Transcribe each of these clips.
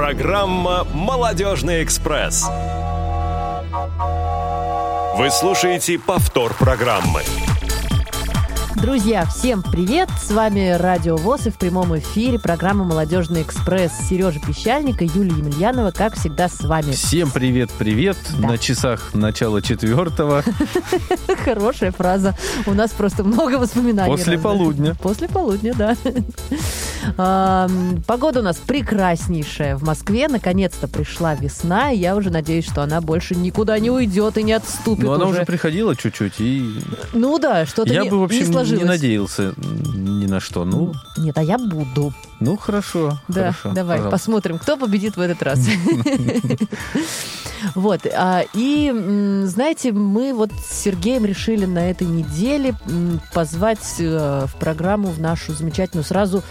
Программа «Молодежный экспресс». Вы слушаете повтор программы. Друзья, всем привет! С вами Радио ВОЗ и в прямом эфире программа «Молодежный экспресс» Сережа Пещальника, Юлия Емельянова, как всегда, с вами. Всем привет-привет! Да. На часах начала четвертого. Хорошая фраза. У нас просто много воспоминаний. После полудня. После полудня, да. Погода у нас прекраснейшая в Москве. Наконец-то пришла весна, и я уже надеюсь, что она больше никуда не уйдет и не отступит Но она уже. приходила чуть-чуть, и Ну да, что-то я не, бы, в не общем, не сложилось. надеялся ни на что. Ну, Нет, а я буду. ну хорошо. Да, хорошо, давай, пожалуйста. посмотрим, кто победит в этот раз. Вот, а, и, знаете, мы вот с Сергеем решили на этой неделе позвать э, в программу, в нашу замечательную, сразу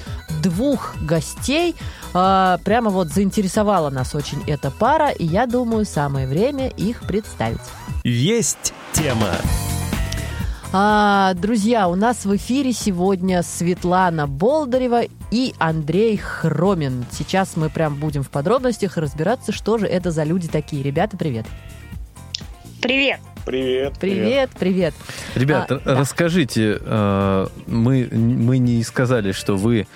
двух гостей. А, Прямо вот заинтересовала нас очень эта пара, и я думаю, самое время их представить. Есть тема. А, друзья, у нас в эфире сегодня Светлана Болдырева и Андрей Хромин. Сейчас мы прям будем в подробностях разбираться, что же это за люди такие. Ребята, привет. Привет. Привет. Привет, привет. Ребят, А, да. расскажите, э, мы, мы не сказали, что вы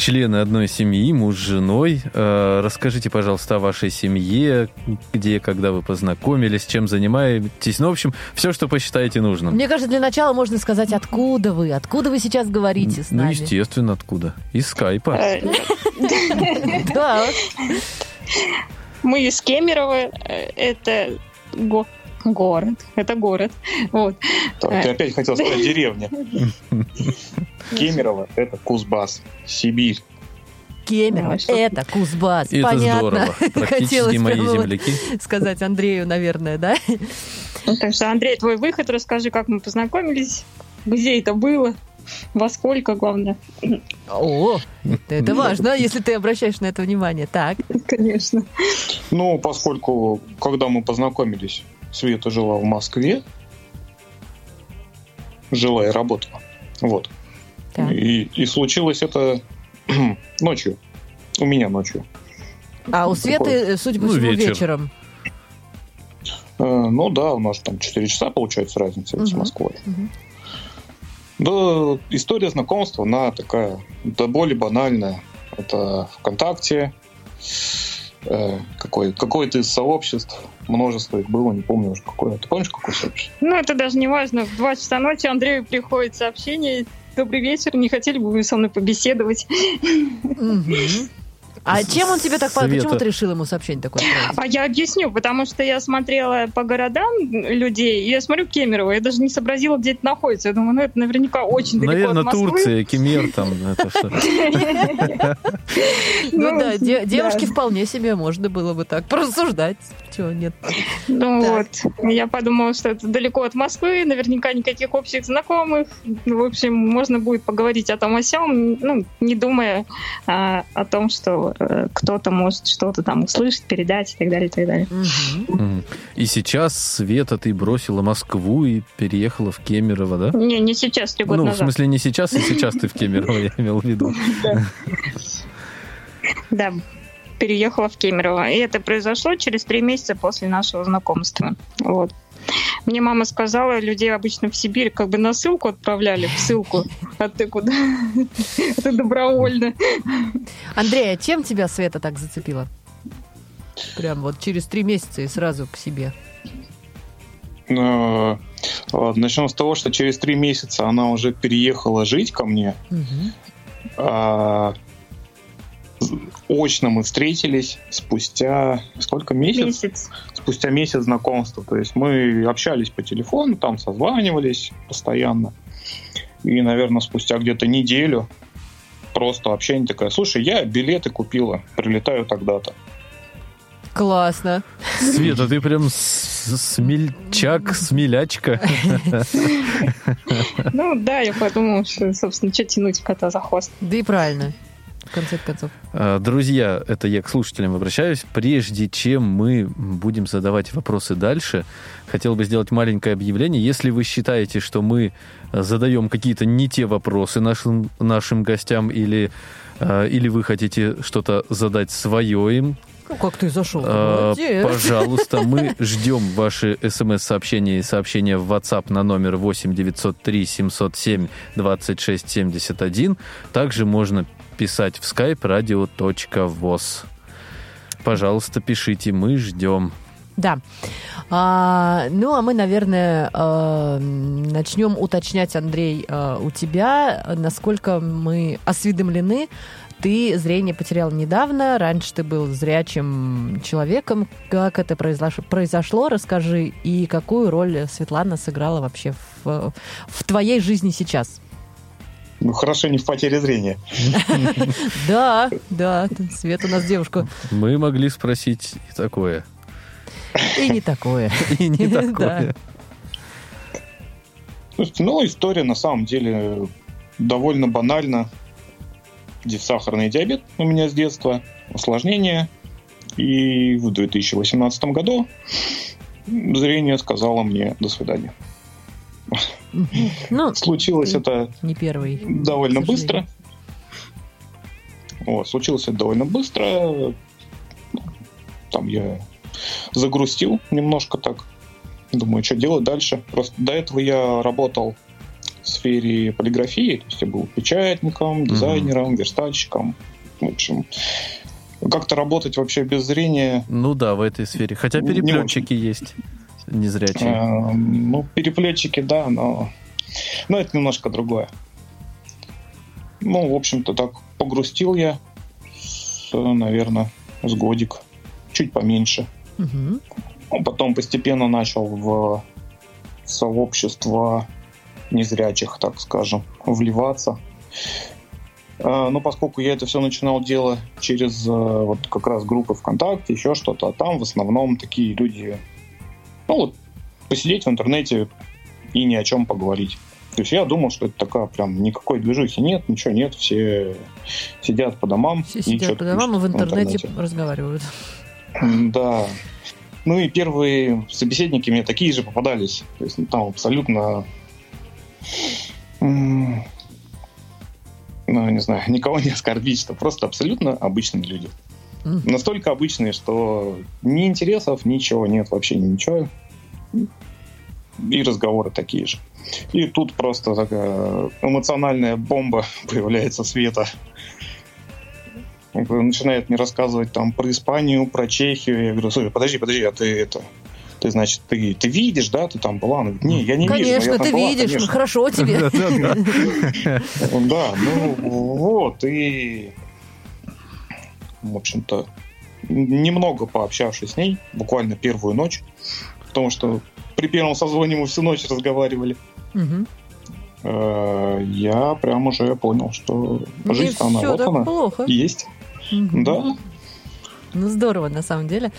члены одной семьи, муж с женой. Э, Расскажите, пожалуйста, о вашей семье, где, когда вы познакомились, чем занимаетесь. Ну, в общем, все, что посчитаете нужным. Мне кажется, для начала можно сказать, откуда вы? Откуда вы сейчас говорите с Ну, нами? естественно, откуда? Из скайпа. Да. Мы из Кемерово. Это го- город. Это город. Вот. Ты опять хотел сказать деревня. Кемерово – это Кузбасс, Сибирь. Кемерово. Это Кузбасс. И это Понятно. здорово. Хотелось мои земляки. сказать Андрею, наверное, да? Ну, Так что, Андрей, твой выход, расскажи, как мы познакомились, где это было, во сколько, главное. О, это важно, если ты обращаешь на это внимание. Так. Конечно. Ну, поскольку, когда мы познакомились, Света жила в Москве, жила и работала. Вот. Так. И, и случилось это ночью. У меня ночью. А у Светы, э, судя по Ну, всему, вечер. вечером. Э, ну да, у нас там 4 часа получается разница с Мгм. Москвой. Мгм. Да, история знакомства, она такая, да более банальная. Это ВКонтакте, э, какой, какое-то из сообществ, множество их было, не помню уже какое. Ты помнишь, какое сообщество? Ну, это даже не важно. В 2 часа ночи Андрею приходит сообщение. Добрый вечер, не хотели бы вы со мной побеседовать? Мгм. А чем он тебе так... Света. Почему ты решил ему сообщение такое отправить? А я объясню, потому что я смотрела по городам людей, и я смотрю Кемерово, я даже не сообразила, где это находится. Я думаю, ну это наверняка очень далеко Наверное, от Москвы. Турция, Кемер там, что. Ну да, де- да. девушке вполне себе можно было бы так порассуждать. Чего нет? Ну вот, я подумала, что это далеко от Москвы, наверняка никаких общих знакомых. В общем, можно будет поговорить о том о сём, ну, не думая а, о том, что э, кто-то может что-то там услышать, передать и так далее, и так далее. И сейчас, Света, ты бросила Москву и переехала в Кемерово, да? Не, не сейчас, три года Ну, в назад. смысле, не сейчас, и сейчас ты в Кемерово, я имел в виду. Да, переехала в Кемерово. И это произошло через три месяца после нашего знакомства. Вот. Мне мама сказала, людей обычно в Сибирь как бы на ссылку отправляли, в ссылку. А ты куда? Это добровольно. Андрей, а чем тебя Света так зацепила? Прям вот через три месяца и сразу к себе. Э, ладно, Начнем с того, что через три месяца она уже переехала жить ко мне. А, очно мы встретились спустя сколько месяцев? Месяц. Спустя месяц знакомства. То есть мы общались по телефону, там созванивались постоянно. И, наверное, спустя где-то неделю просто общение такая, слушай, я билеты купила, прилетаю тогда-то. Классно. Света, ты прям смельчак, смелячка. Ну да, я подумала, что, собственно, что тянуть кота за хвост. Да и правильно. В конце концов. А, Друзья, это я к слушателям обращаюсь. Прежде чем мы будем задавать вопросы дальше, хотел бы сделать маленькое объявление. Если вы считаете, что мы задаем какие-то не те вопросы нашим, нашим гостям или, а, или вы хотите что-то задать свое им, Ну, как ты зашел? а, пожалуйста, мы ждем ваши смс-сообщения и сообщения в WhatsApp на номер 8 903 707 26 71. Также можно писать в skype radio.voz. Пожалуйста, пишите, мы ждем. Да. А, ну, а мы, наверное, э, начнем уточнять, Андрей, э, у тебя, насколько мы осведомлены. Ты зрение потерял недавно, раньше ты был зрячим человеком. Как это произошло? произошло? Расскажи, и какую роль Светлана сыграла вообще в, в твоей жизни сейчас? Ну, хорошо, не в потере зрения. Да, да, Свет у нас девушка. Мы могли спросить и такое. И не такое. И не такое. Слушайте, Ну, история на самом деле довольно банальна. Сахарный диабет у меня с детства, осложнение. И в 2018 году зрение сказало мне «до свидания». Ну, Случилось это не первый. довольно быстро. Вот, случилось это довольно быстро. Там я загрустил немножко так. Думаю, что делать дальше. Просто до этого я работал в сфере полиграфии. То есть я был печатником, дизайнером, верстальщиком. В общем, как-то работать вообще без зрения Ну да, в этой сфере. Хотя переплетчики есть незрячие. Э, Ну, переплетчики, да, но... Но это немножко другое. Ну, в общем-то, так погрустил я, с, наверное, с годик. Чуть поменьше. Ну, Потом постепенно начал в сообщество незрячих, так скажем, вливаться. А, Но поскольку я это все начинал делать через э, вот как раз группы ВКонтакте, еще что-то, а там в основном такие люди, ну вот, посидеть в интернете и ни о чем поговорить. То есть я думал, что это такая прям никакой движухи нет, ничего нет, все сидят по домам. Все сидят по домам и в пишут интернете разговаривают. да. Ну и первые собеседники мне такие же попадались. То есть ну, там абсолютно... Ну, не знаю, никого не оскорбить, что просто абсолютно обычные люди. Настолько обычные, что ни интересов, ничего нет, вообще ничего. И разговоры такие же. И тут просто такая эмоциональная бомба появляется света. Начинает мне рассказывать там про Испанию, про Чехию. Я говорю, слушай, подожди, подожди, а ты это... Ты, значит, ты, ты видишь, да, ты там была? Она говорит, не, я не вижу. но Конечно, там ты была, видишь, конечно». хорошо тебе. Да, ну вот, и, в общем-то, немного пообщавшись с ней, буквально первую ночь, потому что при первом созвоне мы всю ночь разговаривали, э, я прям уже понял, что Не жизнь она вот она плохо. есть. Мгм. Да, Ну, здорово, на самом деле.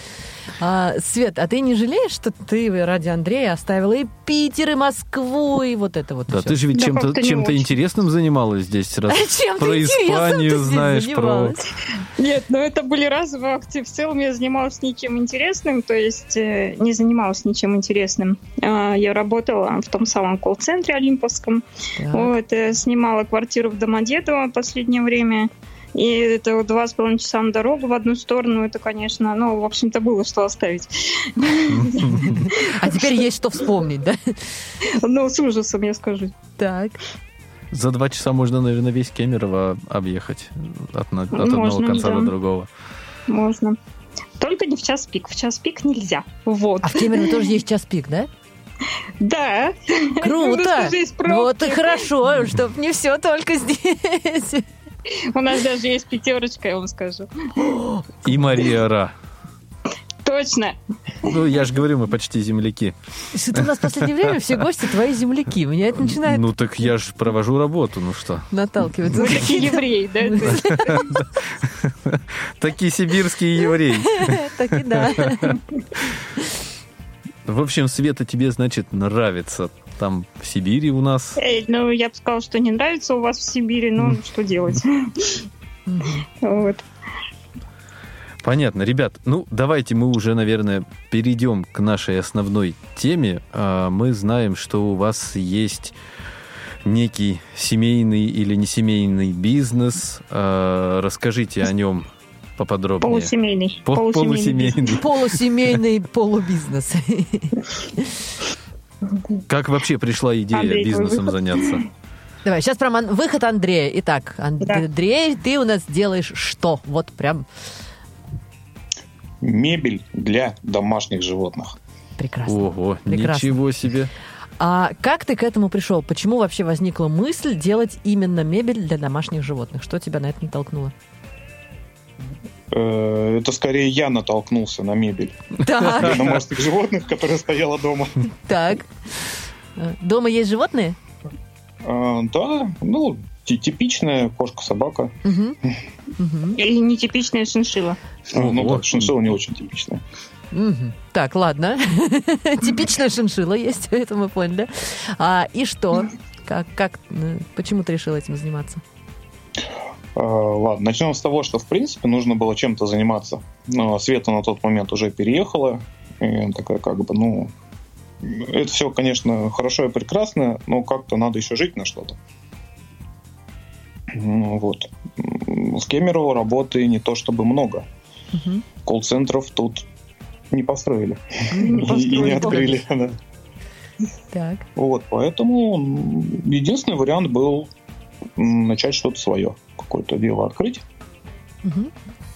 А, Свет, а ты не жалеешь, что ты ради Андрея оставила и Питер, и Москву, и вот это вот Да, всё? ты же ведь Да чем-то чем-то интересным занималась здесь, раз Чем про Испанию знаешь, про... Нет, ну это были разовые акции. В целом я занималась ничем интересным, то есть э, не занималась ничем интересным. А, Я работала в том самом колл-центре Олимповском. Так. Вот, э, снимала квартиру в Домодедово в последнее время. И это вот два с половиной часа на дорогу в одну сторону. Это, конечно, ну, в общем-то, было что оставить. А теперь есть что вспомнить, да? Ну, с ужасом, я скажу. Так. За два часа можно, наверное, весь Кемерово объехать от, от одного Можно, конца да. до другого. Можно. Только не в час пик. В час пик нельзя. Вот. А в Кемерово тоже есть час пик, да? Да. Круто! Вот и хорошо, чтоб не все только здесь. У нас даже есть пятерочка, я вам скажу. И Мария Ра. Точно. Ну, я же говорю, мы почти земляки. Что-то у нас в последнее время все гости твои земляки. Меня это начинает Ну, так я же провожу работу, ну что. наталкивать. Вы такие евреи, да? Такие сибирские евреи. Так и да. В общем, Света, тебе, значит, нравится там в Сибири у нас. Эй, Ну, я бы сказала, что не нравится у вас в Сибири, но что делать? Вот. Понятно, ребят. Ну, давайте мы уже, наверное, перейдем к нашей основной теме. А, Мы знаем, что у вас есть некий семейный или несемейный бизнес. А, Расскажите о нем поподробнее. Полусемейный. По- Полусемейный. Полусемейный полубизнес. Как вообще пришла идея Андрей, бизнесом выход. заняться? Давай, сейчас про мон- выход Андрея. Итак, Да. Андрей, ты у нас делаешь что? Вот прям Мебель для домашних животных. прекрасно. Ого, Прекрасно. ничего себе. А как ты к этому пришел? Почему вообще возникла мысль делать именно мебель для домашних животных? Что тебя на это натолкнуло? Э, Это скорее я натолкнулся на мебель Так, домашних животных, которая стояла дома. так. Э, Дома есть животные? А, Да, ну, ти- типичная кошка-собака. Мгм. Мгм. И нетипичная шиншила. А, Ну да, шиншилла не очень типичная. Так, ладно. Типичная шиншила есть, это мы поняли. А, и что? Как, как, э, почему ты решил этим заниматься? А, Ладно, начнем с того, что, в принципе, нужно было чем-то заниматься. Но Света на тот момент уже переехала. И такая, как бы, ну... Это все, конечно, хорошо и прекрасно, но как-то надо еще жить на что-то. Ну, Вот. В Кемерово работы не то чтобы много. Мгм. Колл-центров тут не построили. Не И- И не построили. открыли. да. Так. Вот, поэтому единственный вариант был начать что-то свое, какое-то дело открыть. Мгм.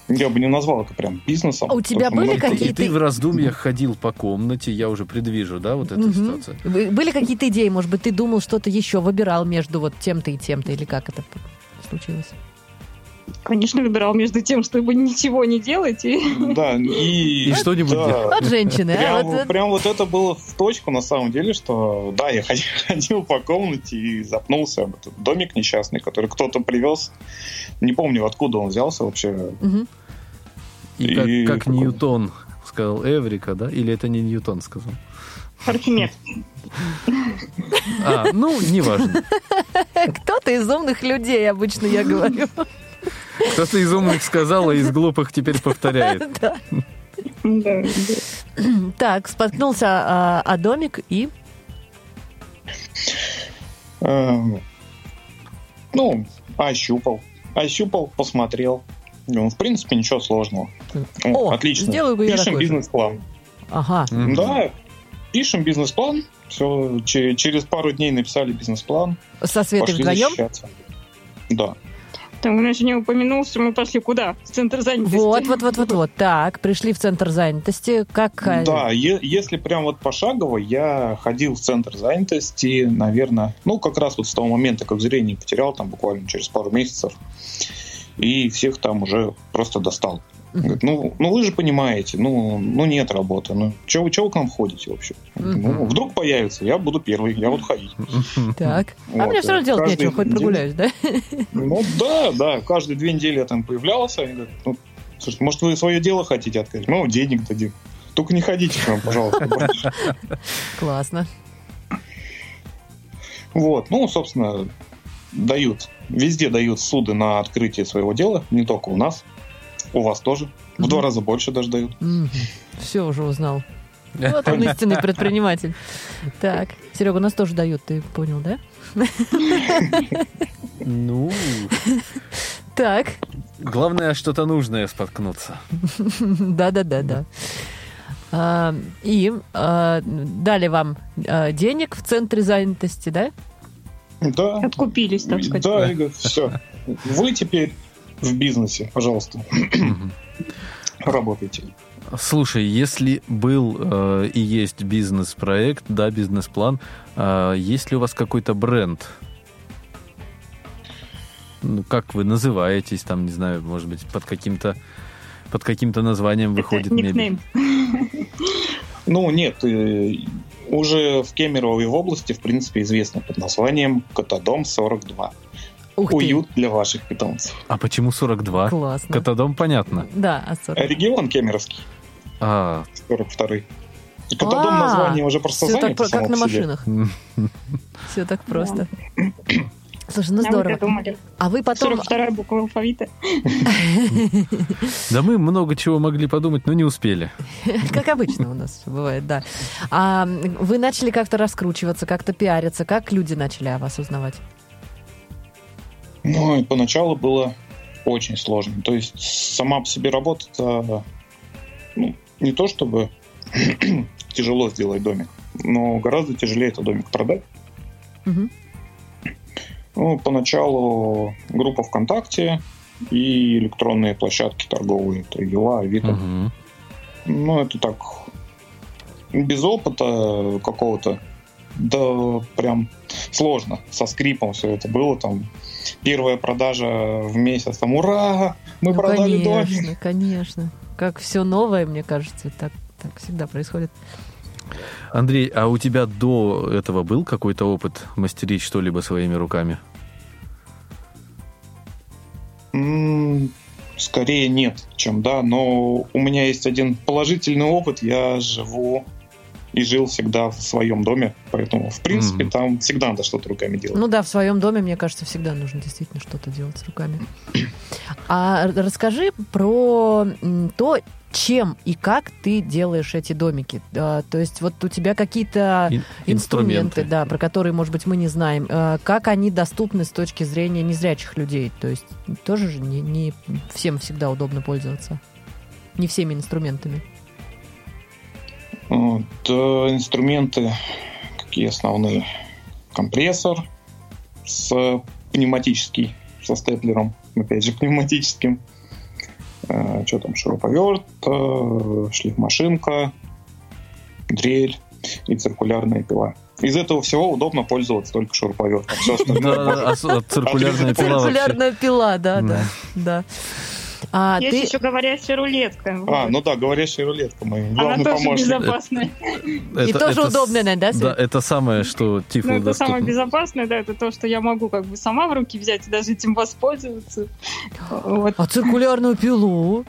Я бы не назвал это прям бизнесом. А у тебя были какие-то- И ты в раздумьях ходил по комнате, я уже предвижу, да, вот эту Мгм. ситуацию? Были какие-то идеи? Может быть, ты думал что-то еще, выбирал между вот тем-то и тем-то, или как это случилось? Конечно, выбирал между тем, чтобы ничего не делать, и Да, и... И что-нибудь да, делать. Вот женщины, а? Прям, Вот, прям вот это было в точку, на самом деле, что да, я ходил, ходил по комнате и запнулся об этот домик несчастный, который кто-то привез. Не помню, откуда он взялся вообще. Мгм. И как, И как какой- Ньютон сказал Эврика, да? Или это не Ньютон сказал? Архимед. А, ну, неважно. Кто-то из умных людей, обычно я говорю. Кто-то из умных сказал, а из глупых теперь повторяет. Да. Да, да. Так, споткнулся а, о домик и... Эм, Ну, ощупал. Ощупал, посмотрел. Ну, в принципе, ничего сложного. О, Отлично. сделаю Пишем бизнес-план. Ага. Да, пишем бизнес-план. Все, через пару дней написали бизнес-план. Со Светой вдвоем? Да. Там он еще не упомянул, что мы пошли куда? В центр занятости. Вот, вот, вот, вот, вот. Так, пришли в центр занятости. Как... Да, е- если прям вот пошагово, я ходил в центр занятости, наверное, ну, как раз вот с того момента, как зрение потерял, там буквально через пару месяцев, и всех там уже просто достал. Говорит, ну, ну вы же понимаете, ну, ну нет работы, ну чего вы, чего вы к нам ходите вообще? Ну, вдруг появится, я буду первый, я буду ходить. Так. А Вот, мне все равно делать каждый нечего, хоть день- прогуляюсь, да? Ну да, да, каждые две недели я там появлялся, они говорят, ну, слушайте, может вы свое дело хотите открыть? Вам денег дадим. Только не ходите к нам, пожалуйста. больше». Классно. Вот, ну, собственно, дают, везде дают суды на открытие своего дела, не только у нас, у вас тоже. В Мгм. два раза больше даже дают. Все уже узнал. Вот он истинный предприниматель. Так, Серега, нас тоже дают, ты понял, да? Ну, Так, главное, что-то нужное споткнуться. да-да-да-да. А, И а, дали вам а, денег в центре занятости, да? Да, Откупились, так сказать. да, Игорь, все. Вы теперь в бизнесе, пожалуйста, работайте. Слушай, если был э, и есть бизнес-проект, да, бизнес-план, э, есть ли у вас какой-то бренд? Ну, как вы называетесь, там, не знаю, может быть, под каким-то под каким-то названием Это выходит мебель. никнейм. Ну, нет, э, уже в Кемерово и в области, в принципе, известно под названием Котодом 42. Ух ты, Уют для ваших питомцев. А почему 42? классно. Котодом понятно. Да, а 40. Регион Кемеровский, А, 42 Котодом А, название уже просто Все так, занято как само на по себе. машинах. Все так просто. Слушай, ну А здорово. А вы потом... 42 буква алфавита. Да мы много чего могли подумать, но не успели. Как обычно у нас бывает, да. А вы начали как-то раскручиваться, как-то пиариться. Как люди начали о вас узнавать? Ну, и поначалу было очень сложно. То есть сама по себе работа это ну, не то чтобы тяжело сделать домик, но гораздо тяжелее этот домик продать. Мгм. Ну, поначалу группа ВКонтакте и электронные площадки торговые, это Юла, Авито. Мгм. Ну, это так, без опыта какого-то, да прям сложно. Со скрипом все это было. Там первая продажа в месяц, там, ура, мы Ну, продали домик. конечно, конечно. Как все новое, мне кажется, так, так всегда происходит. Андрей, а у тебя до этого был какой-то опыт мастерить что-либо своими руками? Скорее нет, чем да, но у меня есть один положительный опыт. Я живу и жил всегда в своем доме, поэтому, в принципе, Мгм. там всегда надо что-то руками делать. Ну да, в своем доме, мне кажется, всегда нужно действительно что-то делать с руками. А расскажи про то, чем и как ты делаешь эти домики. А, То есть вот у тебя какие-то Ин- инструменты, да, про которые, может быть, мы не знаем. А, Как они доступны с точки зрения незрячих людей? То есть тоже же не, не всем всегда удобно пользоваться. Не всеми инструментами. Вот, э, инструменты, какие основные? Компрессор с пневматический, со степлером, опять же, пневматическим. Э, что там, шуруповерт, э, шлифмашинка, дрель и циркулярная пила. Из этого всего удобно пользоваться только шуруповертом. Все остальное а циркулярная пила. Циркулярная пила, да, да, да. А Есть ты... еще говорящая рулетка. А, ну да, говорящая рулетка, мой Она главный тоже помощник. безопасная. И тоже с- удобная, да, Да, это самое, что Тифлу Ну, это самое безопасное, да, это то, что я могу как бы сама в руки взять и даже этим воспользоваться. Вот. А циркулярную пилу?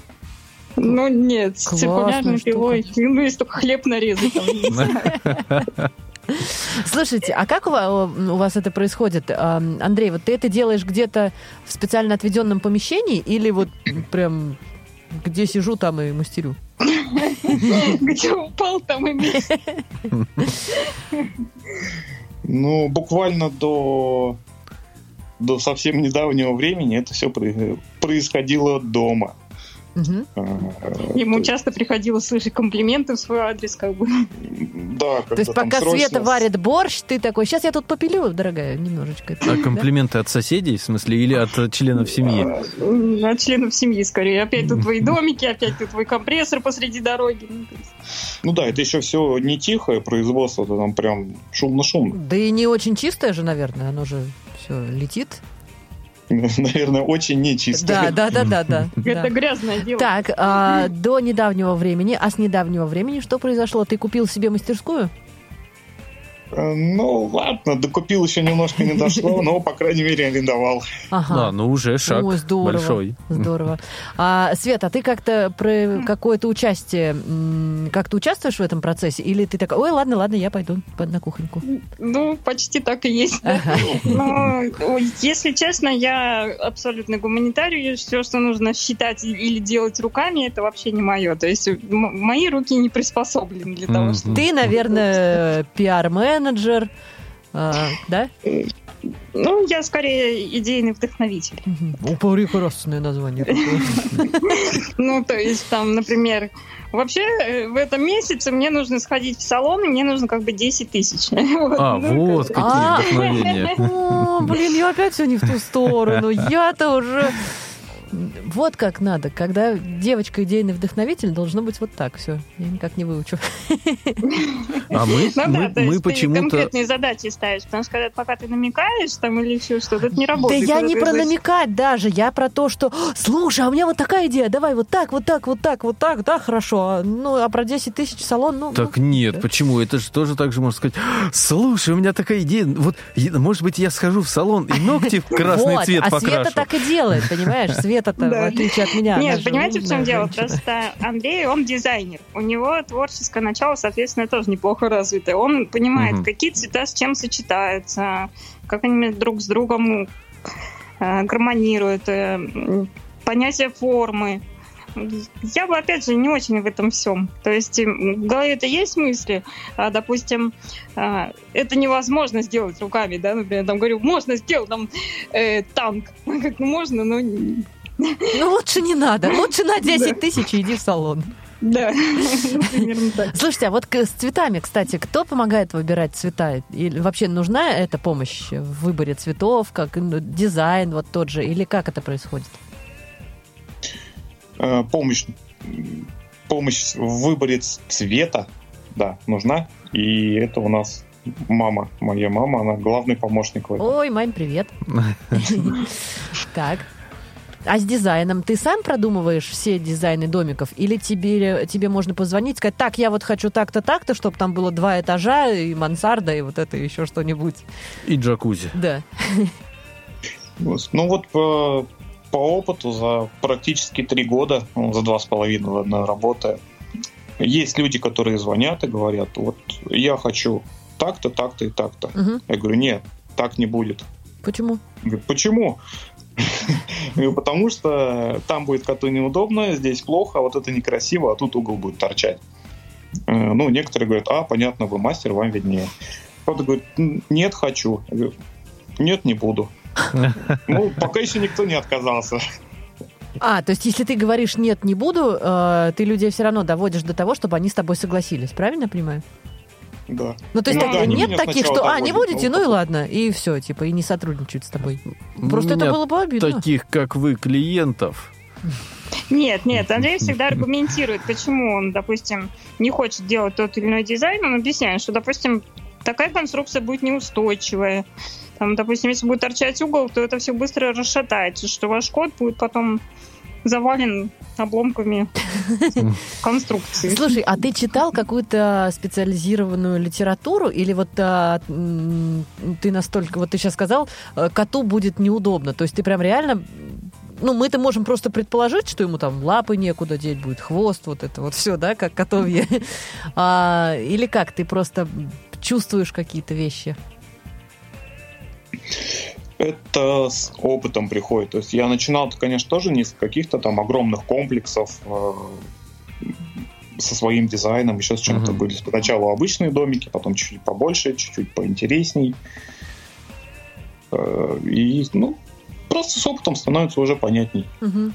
Ну, нет, с Классная циркулярной штука. пилой. Ну, если только хлеб нарезать. Слушайте, а как у ва- у вас это происходит? Андрей, вот ты это делаешь где-то в специально отведенном помещении или вот прям где сижу, там и мастерю? Где упал, там и. Ну, буквально до, до совсем недавнего времени это все происходило дома. А, Ему то- часто приходилось слышать комплименты в свой адрес, как бы. Да, То есть пока срочно Света варит борщ, ты такой, сейчас я тут попилю, дорогая, немножечко. А комплименты от соседей, в смысле, или от членов семьи? От членов семьи, скорее. Опять тут твои домики, опять тут твой компрессор посреди дороги. Ну, Ну да, это еще все не тихое производство, это там прям шумно-шумно. Да и не очень чистое же, наверное, оно же все летит. Наверное, очень нечисто. Да, да, да, да, да. да. Это грязное дело. Так, а, до недавнего времени, а с недавнего времени что произошло? Ты купил себе мастерскую? Э, Ну ладно, докупил еще немножко не дошло, но, по крайней мере, арендовал. Ага. Да, ну уже шаг Ой, здорово. большой. Здорово. А, Света, а ты как-то про какое-то участие, как-то участвуешь в этом процессе? Или ты такая, ой, ладно, ладно, я пойду под- на кухоньку? Ну, почти так и есть. да. Но, если честно, я абсолютно гуманитарий. Все, что нужно считать или делать руками, это вообще не мое. То есть мои руки не приспособлены для того, чтобы... Ты, наверное, пиар-менеджер, а, да? Ну, я скорее идейный вдохновитель. О, прекрасное название. Ну, то есть там, например, вообще э, в этом месяце мне нужно сходить в салон, и мне нужно как бы 10 тысяч. А, ну, вот как- какие А. вдохновения. Блин, я опять все не в ту сторону. Я-то уже... Вот как надо. Когда девочка идейный вдохновитель, должно быть вот так все. Я никак не выучу. А мы, Ну мы, да, то мы есть ты почему-то... конкретные задачи ставишь, потому что когда пока ты намекаешь там или еще что-то, это не Да работает. я Когда не про говоришь, намекать даже, я про то, что слушай, а у меня вот такая идея, давай вот так, вот так, вот так, вот так, да, хорошо. А, Ну, а про 10 тысяч салон, ну... Так ну, нет, да. почему? Это же тоже так же можно сказать. Слушай, у меня такая идея. Вот, может быть, я схожу в салон и ногти в красный цвет а покрашу. Света так и делает, понимаешь? Света-то, в Да. отличие от меня. Нет, понимаете, в чем дело? Просто Андрей, он дизайнер. У него творческое начало, соответственно, тоже неплохо развитое. Он понимает, какие цвета с чем сочетаются, как они друг с другом э, гармонируют, э, понятие формы. Я бы, опять же, не очень в этом всем. То есть в голове это есть мысли, а, допустим, а, это невозможно сделать руками, да, например, там говорю, можно сделать там э, танк. Как можно, но... Ну, лучше не надо. Лучше на 10 тысяч иди в салон. Да, примерно так. Слушайте, а вот с цветами, кстати, кто помогает выбирать цвета? Или вообще нужна эта помощь в выборе цветов, как ну, дизайн вот тот же, или как это происходит? Э, помощь, помощь в выборе цвета, да, нужна. И это у нас мама, моя мама, она главный помощник в этом. Ой, мам, привет. Так. А с дизайном ты сам продумываешь все дизайны домиков? Или тебе, тебе можно позвонить, сказать, так, я вот хочу так-то, так-то, чтобы там было два этажа и мансарда, и вот это еще что-нибудь? И джакузи. Да. Ну вот по, по опыту за практически три года, ну, за два с половиной работы, есть люди, которые звонят и говорят, вот я хочу так-то, так-то и так-то. Угу. Я говорю, нет, так не будет. Почему? Говорю, почему? Потому что там будет коту неудобно, здесь плохо, а вот это некрасиво, а тут угол будет торчать. Э, ну, некоторые говорят, а, понятно, вы мастер, вам виднее. Кто-то говорит, нет, хочу. Я говорю, нет, не буду. Ну, пока еще никто не отказался. А, то есть, если ты говоришь нет, не буду, э, ты людей все равно доводишь до того, чтобы они с тобой согласились, правильно я понимаю? Да. Ну, то есть ну, так, нет таких, что, а, не будете, ну и ладно, и все, типа, и не сотрудничают с тобой. Просто это было бы обидно. Таких, как вы, клиентов. Нет, нет, Андрей всегда аргументирует, почему он, допустим, не хочет делать тот или иной дизайн. Он объясняет, что, допустим, такая конструкция будет неустойчивая. Там, допустим, если будет торчать угол, то это все быстро расшатается, что ваш код будет потом завален обломками конструкции. Слушай, а ты читал какую-то специализированную литературу или вот а, ты настолько, вот ты сейчас сказал, э, коту будет неудобно, то есть ты прям реально ну, мы это можем просто предположить, что ему там лапы некуда деть будет, хвост, вот это вот все, да, как котовье. А, или как, ты просто чувствуешь какие-то вещи? Это с опытом приходит. То есть я начинал, конечно, тоже не с каких-то там огромных комплексов э, со своим дизайном, еще с чем-то uh-huh. были сначала обычные домики, потом чуть-чуть побольше, чуть-чуть поинтересней. Э, и, ну, просто с опытом становится уже понятней. Uh-huh.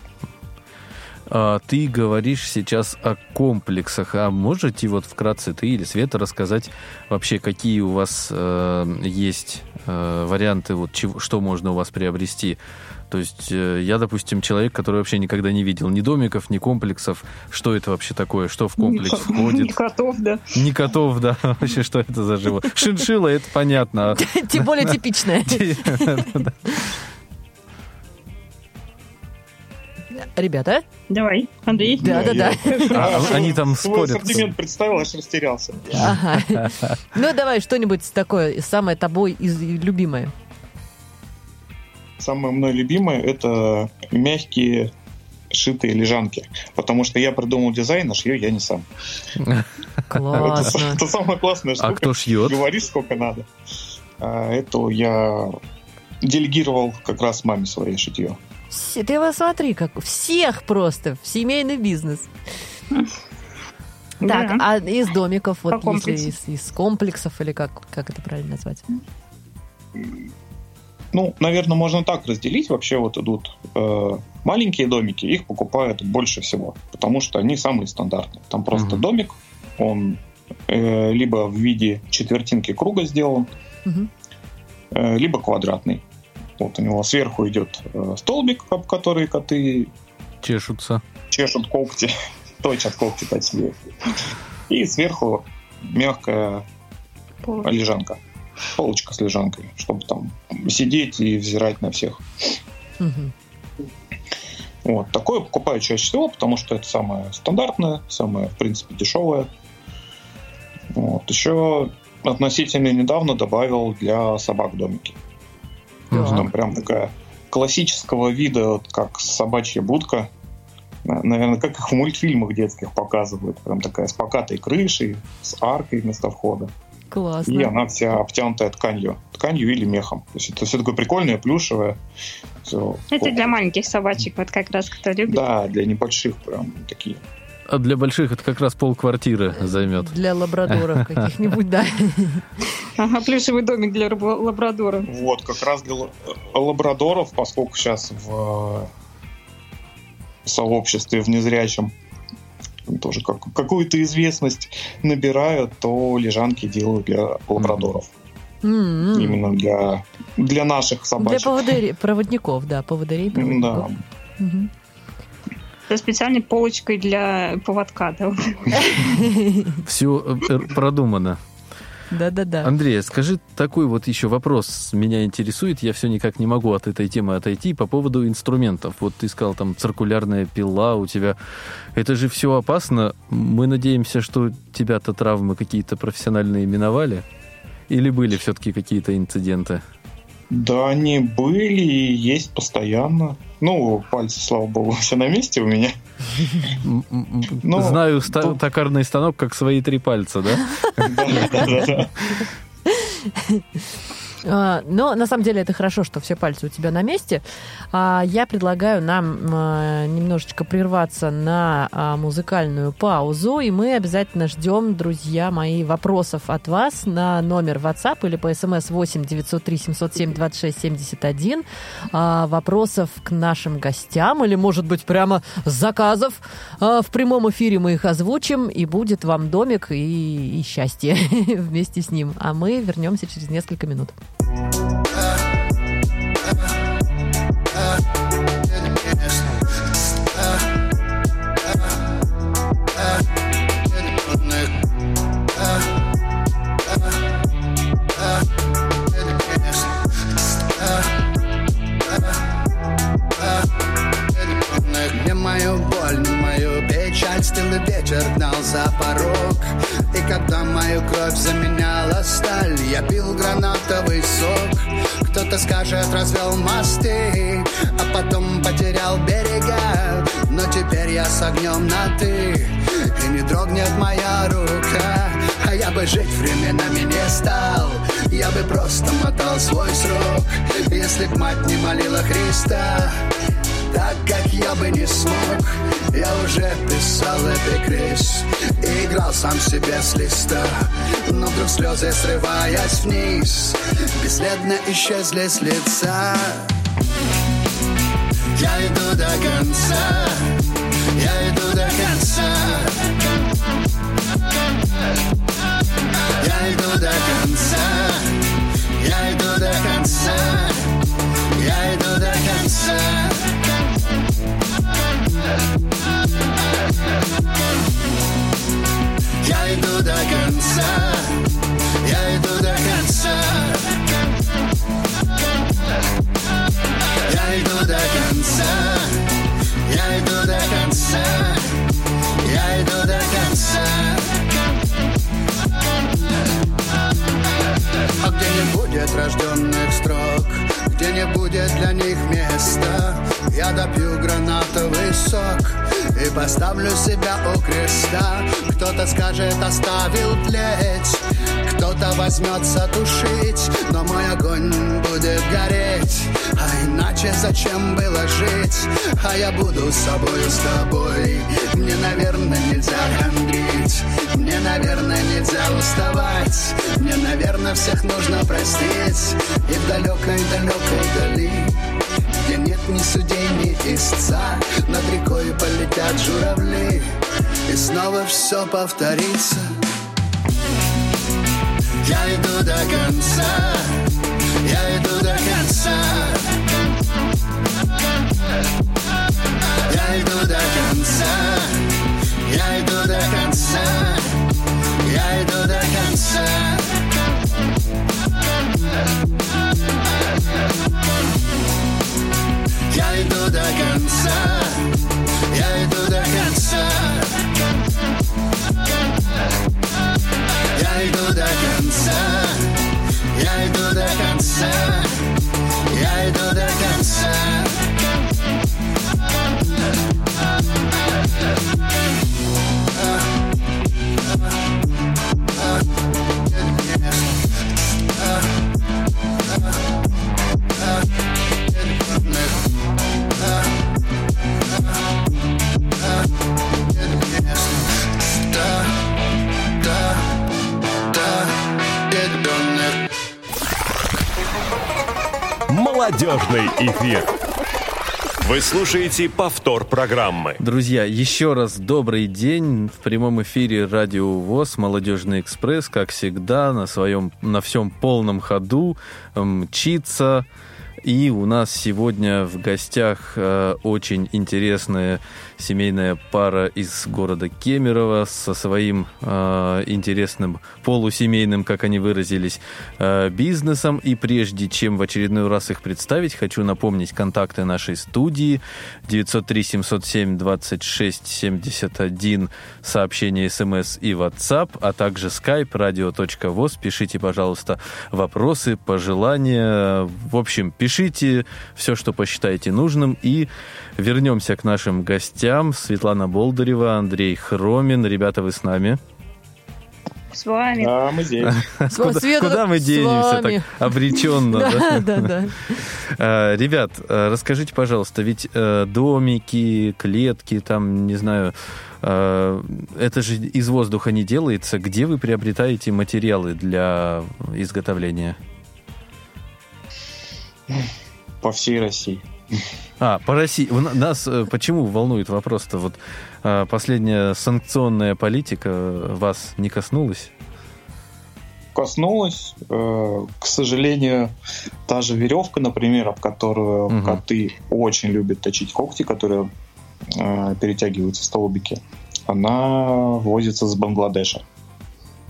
А, ты говоришь сейчас о комплексах, а можете вот вкратце ты или Света рассказать вообще, какие у вас э, есть э, варианты, вот чего, что можно у вас приобрести? То есть э, я, допустим, человек, который вообще никогда не видел ни домиков, ни комплексов. Что это вообще такое? Что в комплекс входит? Не котов, да. Не котов, да. Вообще, что это за животное? Шиншилла, это понятно. Тем более типичное. Ребята? Давай, Андрей. Да, да, да. А, они там спорят. Свой ассортимент представил, аж растерялся. Ну, давай что-нибудь такое, самое тобой из любимое. Самое мной любимое — это мягкие шитые лежанки. Потому что я придумал дизайн, а шью я не сам. Классно. Это, это самая классная штука. А кто шьет? Говоришь, сколько надо. А, это я делегировал как раз маме своей шитье. Все, ты его смотри, как всех просто в семейный бизнес. Так, да. а из домиков, вот По если из, из комплексов, или как, как это правильно назвать? Ну, наверное, можно так разделить. Вообще вот идут э, маленькие домики, их покупают больше всего, потому что они самые стандартные. Там просто угу. домик, он э, либо в виде четвертинки круга сделан, угу. э, либо квадратный. Вот у него сверху идет э, столбик, об который коты чешутся. Чешут когти, точат когти точнее. И сверху мягкая Полочка. лежанка. Полочка с лежанкой, чтобы там сидеть и взирать на всех. Угу. Вот. Такое покупаю чаще всего, потому что это самое стандартное, самое, в принципе, дешевое. Вот. Еще относительно недавно добавил для собак домики. Да. Там прям такая классического вида, вот как собачья будка. Наверное, как их в мультфильмах детских показывают. Прям такая с покатой крышей, с аркой вместо входа. Классно. И она вся обтянутая тканью. Тканью или мехом. То есть это все такое прикольное, плюшевое. Всё. Это для маленьких собачек, вот как раз кто любит. Да, для небольших прям такие. А для больших это как раз полквартиры займет. Для лабрадоров каких-нибудь, да. Ага, плюшевый домик для лабрадора. Вот, как раз для лабрадоров, поскольку сейчас в э, сообществе в незрячем тоже как, какую-то известность набирают, то лежанки делают для лабрадоров. М-м. Именно для, для наших Для собачек. поводырей- проводников, да, поводырей. Да. проводников. Со специальной полочкой для поводка. Да? Все продумано. Да-да-да. Андрей, скажи такой вот еще вопрос. Меня интересует, я все никак не могу от этой темы отойти по поводу инструментов. Вот ты сказал, там, циркулярная пила у тебя. Это же все опасно. Мы надеемся, что тебя-то травмы какие-то профессиональные миновали? Или были все-таки какие-то инциденты? Да, они были и есть постоянно. Ну, пальцы, слава богу, все на месте у меня. М- Ну, Знаю ста- токарный станок как свои три пальца, да? Да-да-да. А, Но на самом деле это хорошо, что все пальцы у тебя на месте. А, Я предлагаю нам а, немножечко прерваться на а, музыкальную паузу, и мы обязательно ждем, друзья мои, вопросов от вас на номер WhatsApp или по смс 8 903 707 26 71. А, Вопросов к нашим гостям или, может быть, прямо заказов. А, В прямом эфире мы их озвучим, и будет вам домик и, и счастье вместе с ним. А мы вернемся через несколько минут. Мою боль, мою печаль Стылый ветер гнал за порог когда мою кровь заменяла сталь. Я пил гранатовый сок. Кто-то скажет, развел мосты А потом потерял берега. Но теперь я с огнем на ты И не дрогнет моя рука. А я бы жить временами не стал. Я бы просто мотал свой срок. Если б мать не молила Христа так как я бы не смог. Я уже писал эпикриз И играл сам себе с листа. Но вдруг слезы, срываясь вниз Бесследно исчезли с лица. Я иду до конца Я иду до конца. Я иду до конца для них места, я допью гранатовый сок и поставлю себя у креста. Кто-то скажет, оставил тлеть, кто-то возьмется тушить, но мой огонь будет гореть. А иначе зачем было жить? А я буду с собой, с тобой. Мне, наверное, нельзя хандрить, мне, наверное, нельзя уставать, мне, наверное, всех нужно простить. И в далекой-далекой дали ни судей, ни истца Над рекой полетят журавли И снова все повторится. Я иду до конца Я иду до конца эфир. Вы слушаете повтор программы. Друзья, еще раз добрый день. В прямом эфире Радио ВОЗ, Молодежный экспресс, как всегда, на своем, на всем полном ходу мчится. И у нас сегодня в гостях э, очень интересная семейная пара из города Кемерово со своим э, интересным полусемейным, как они выразились, э, бизнесом. И прежде чем в очередной раз их представить, хочу напомнить контакты нашей студии 903-707-26-71, сообщение смс и WhatsApp, а также skype radio.voz. Пишите, пожалуйста, вопросы, пожелания. В общем, пишите все, что посчитаете нужным. И вернемся к нашим гостям. Светлана Болдырева, Андрей Хромин. Ребята, вы с нами? С вами. Да, мы здесь. Куда, Света, куда мы денемся так обреченно? Да, да, да. А, Ребят, а, расскажите, пожалуйста, ведь э, домики, клетки, там, не знаю, э, это же из воздуха не делается. Где вы приобретаете материалы для изготовления? По всей России. А, по России. У на- Нас э, почему волнует вопрос-то? Вот э, последняя санкционная политика вас не коснулась? Коснулась, э, к сожалению, та же веревка, например, об которую Мгм. коты очень любят точить когти, которые э, перетягиваются в столбики, она возится с Бангладеша.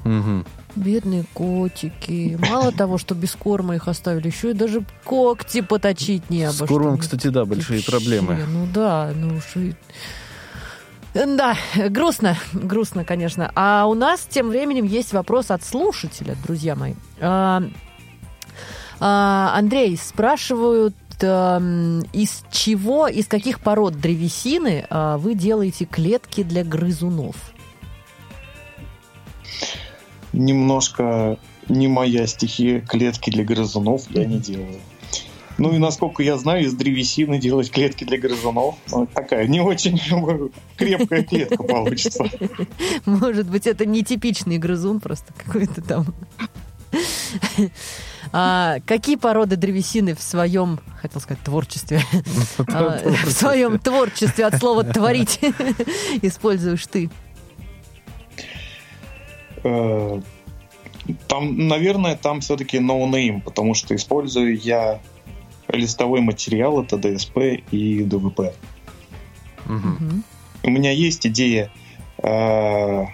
Мгм. Бедные котики. Мало того, что без корма их оставили, еще и даже когти поточить не обо С кормом, кстати, да, большие Вообще, проблемы. Ну да, ну уж и- Да, грустно, грустно, конечно. А у нас тем временем есть вопрос от слушателя, друзья мои. А, а, Андрей, спрашивают, ам, из чего, из каких пород древесины а, вы делаете клетки для грызунов? Немножко не моя стихия, клетки для грызунов я не делаю. Ну и насколько я знаю, из древесины делать клетки для грызунов ну, такая не очень крепкая клетка получится. Может быть, это нетипичный грызун, просто какой-то там. А, какие породы древесины в своем, хотел сказать, творчестве, а, в своем творчестве от слова творить используешь ты? Э, Там, наверное, там все-таки no-name, потому что использую я листовой материал, это ДСП и ДВП. Мгм. Мгм. У меня есть идея э,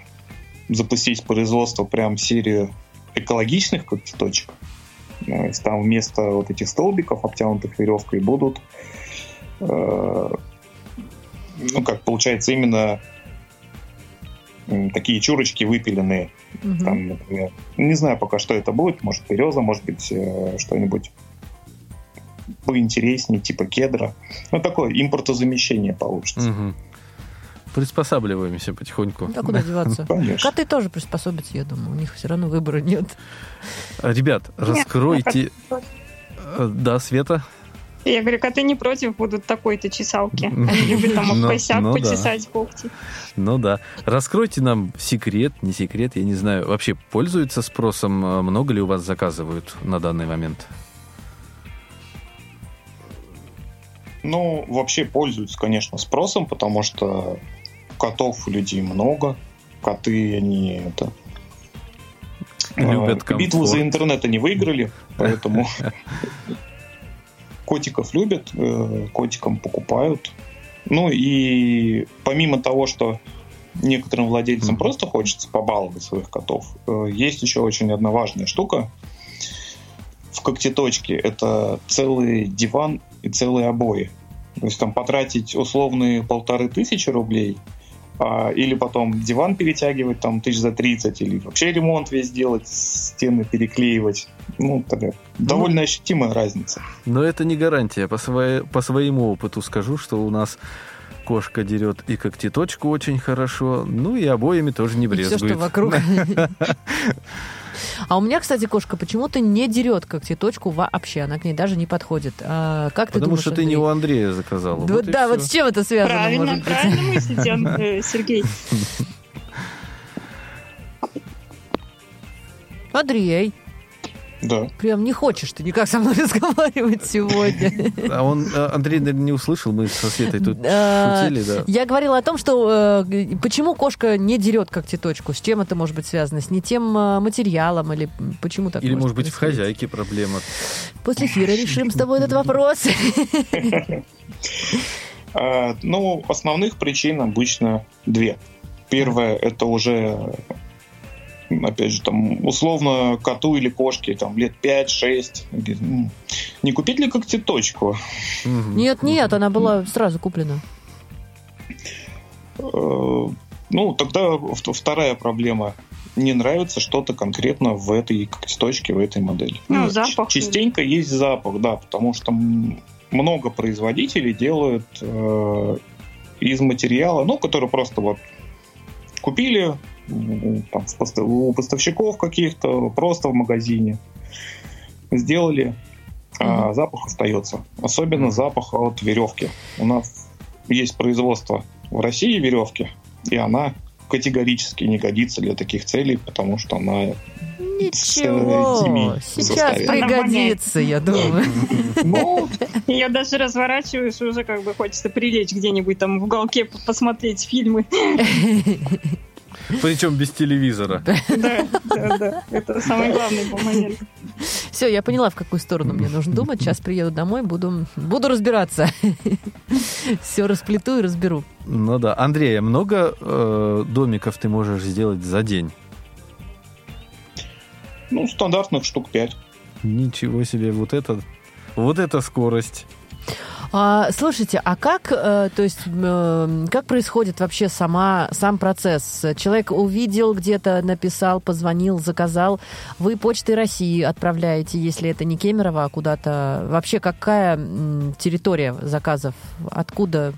запустить производство прям серию экологичных когтеточек. То есть там вместо вот этих столбиков, обтянутых веревкой, будут э, ну, как получается, именно такие чурочки выпиленные. Мгм. Там, например, не знаю пока, что это будет. Может, береза, может быть, э, что-нибудь поинтереснее, типа кедра. Ну, такое импортозамещение получится. Мгм. Приспосабливаемся потихоньку. Ну, а куда деваться? Конечно. Коты тоже приспособятся, я думаю. У них все равно выбора нет. Ребят, раскройте... Э, Да, Света? Я говорю, коты не против будут такой-то чесалки. Они любят там Ну, об косяк ну да. почесать когти. Ну да. Раскройте нам секрет, не секрет, я не знаю. Вообще пользуется спросом? Э, Много ли у вас заказывают на данный момент? Ну, вообще пользуются, конечно, спросом, потому что котов у людей много. Коты, они это... Любят э, Битву за комфорт. интернет они выиграли, поэтому котиков любят, э, котикам покупают. Ну и помимо того, что некоторым владельцам Мгм. просто хочется побаловать своих котов, э, есть еще очень одна важная штука в когтеточке. Это целый диван и целые обои. То есть там потратить условные полторы тысячи рублей, а, или потом диван перетягивать там тысяч за 30, или вообще ремонт весь делать, стены переклеивать. Ну, такая довольно ощутимая разница. Но это не гарантия. По, своей- по своему опыту скажу, что у нас кошка дерет и когтеточку очень хорошо, ну и обоями тоже не И все, брезгует. что вокруг. А у меня, кстати, кошка почему-то не дерет когтеточку вообще. Она к ней даже не подходит. А как ты Потому думаешь, что ты не Андрей? у Андрея заказала. Да, Вот да, вот с чем это связано, Правильно, может быть? правильно мыслите, Ан- э, Сергей. Андрей. Да. Прям не хочешь ты никак со мной разговаривать сегодня. А он, а, Андрей, наверное, не услышал, мы со Светой тут шутили, да. Я говорила о том, что э, почему кошка не дерет когтеточку, с чем это может быть связано, с не тем э, материалом или почему так Или, может быть, в хозяйке проблема. После эфира решим с тобой этот вопрос. А, Ну, основных причин обычно две. Первое это уже, опять же, там, условно, коту или кошке там, лет 5-6. Говорит, «М, Не купить ли когтеточку? Мгм. Нет, нет, она была сразу куплена. Э, Ну, тогда вторая проблема. Не нравится что-то конкретно в этой когтеточке, в этой модели. Ну, ч- запах. Частенько есть запах, да, потому что много производителей делают э, из материала, ну, который просто вот купили там, у поставщиков каких-то, просто в магазине, сделали, а запах остается. Особенно запах от веревки. У нас есть производство в России веревки, и она категорически не годится для таких целей, потому что она Ничего, зими сейчас заставит. пригодится, я думаю. ну, Ее даже разворачиваешь, уже как бы хочется прилечь где-нибудь там в уголке посмотреть фильмы. Причем без телевизора. Да, да, да. Это самый главный момент. Все, я поняла, в какую сторону мне нужно думать. Сейчас приеду домой, буду, буду разбираться. Все расплету и разберу. Ну да. Андрей, а много э, домиков ты можешь сделать за день? ну, стандартных штук 5. Ничего себе, вот это, вот это скорость. А, слушайте, а как, э, то есть, э, как происходит вообще сама, сам процесс? Человек увидел где-то, написал, позвонил, заказал. Вы Почтой России отправляете, если это не Кемерово, а куда-то. Вообще, какая территория заказов? Откуда?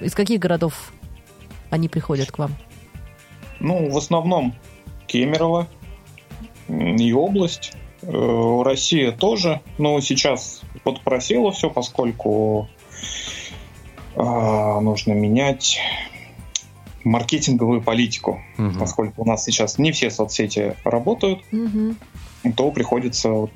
Из каких городов они приходят к вам? Ну, в основном Кемерово и область. Э, Россия тоже, но сейчас вот просело все, поскольку а, нужно менять маркетинговую политику. Мгм. Поскольку у нас сейчас не все соцсети работают, Мгм. то приходится вот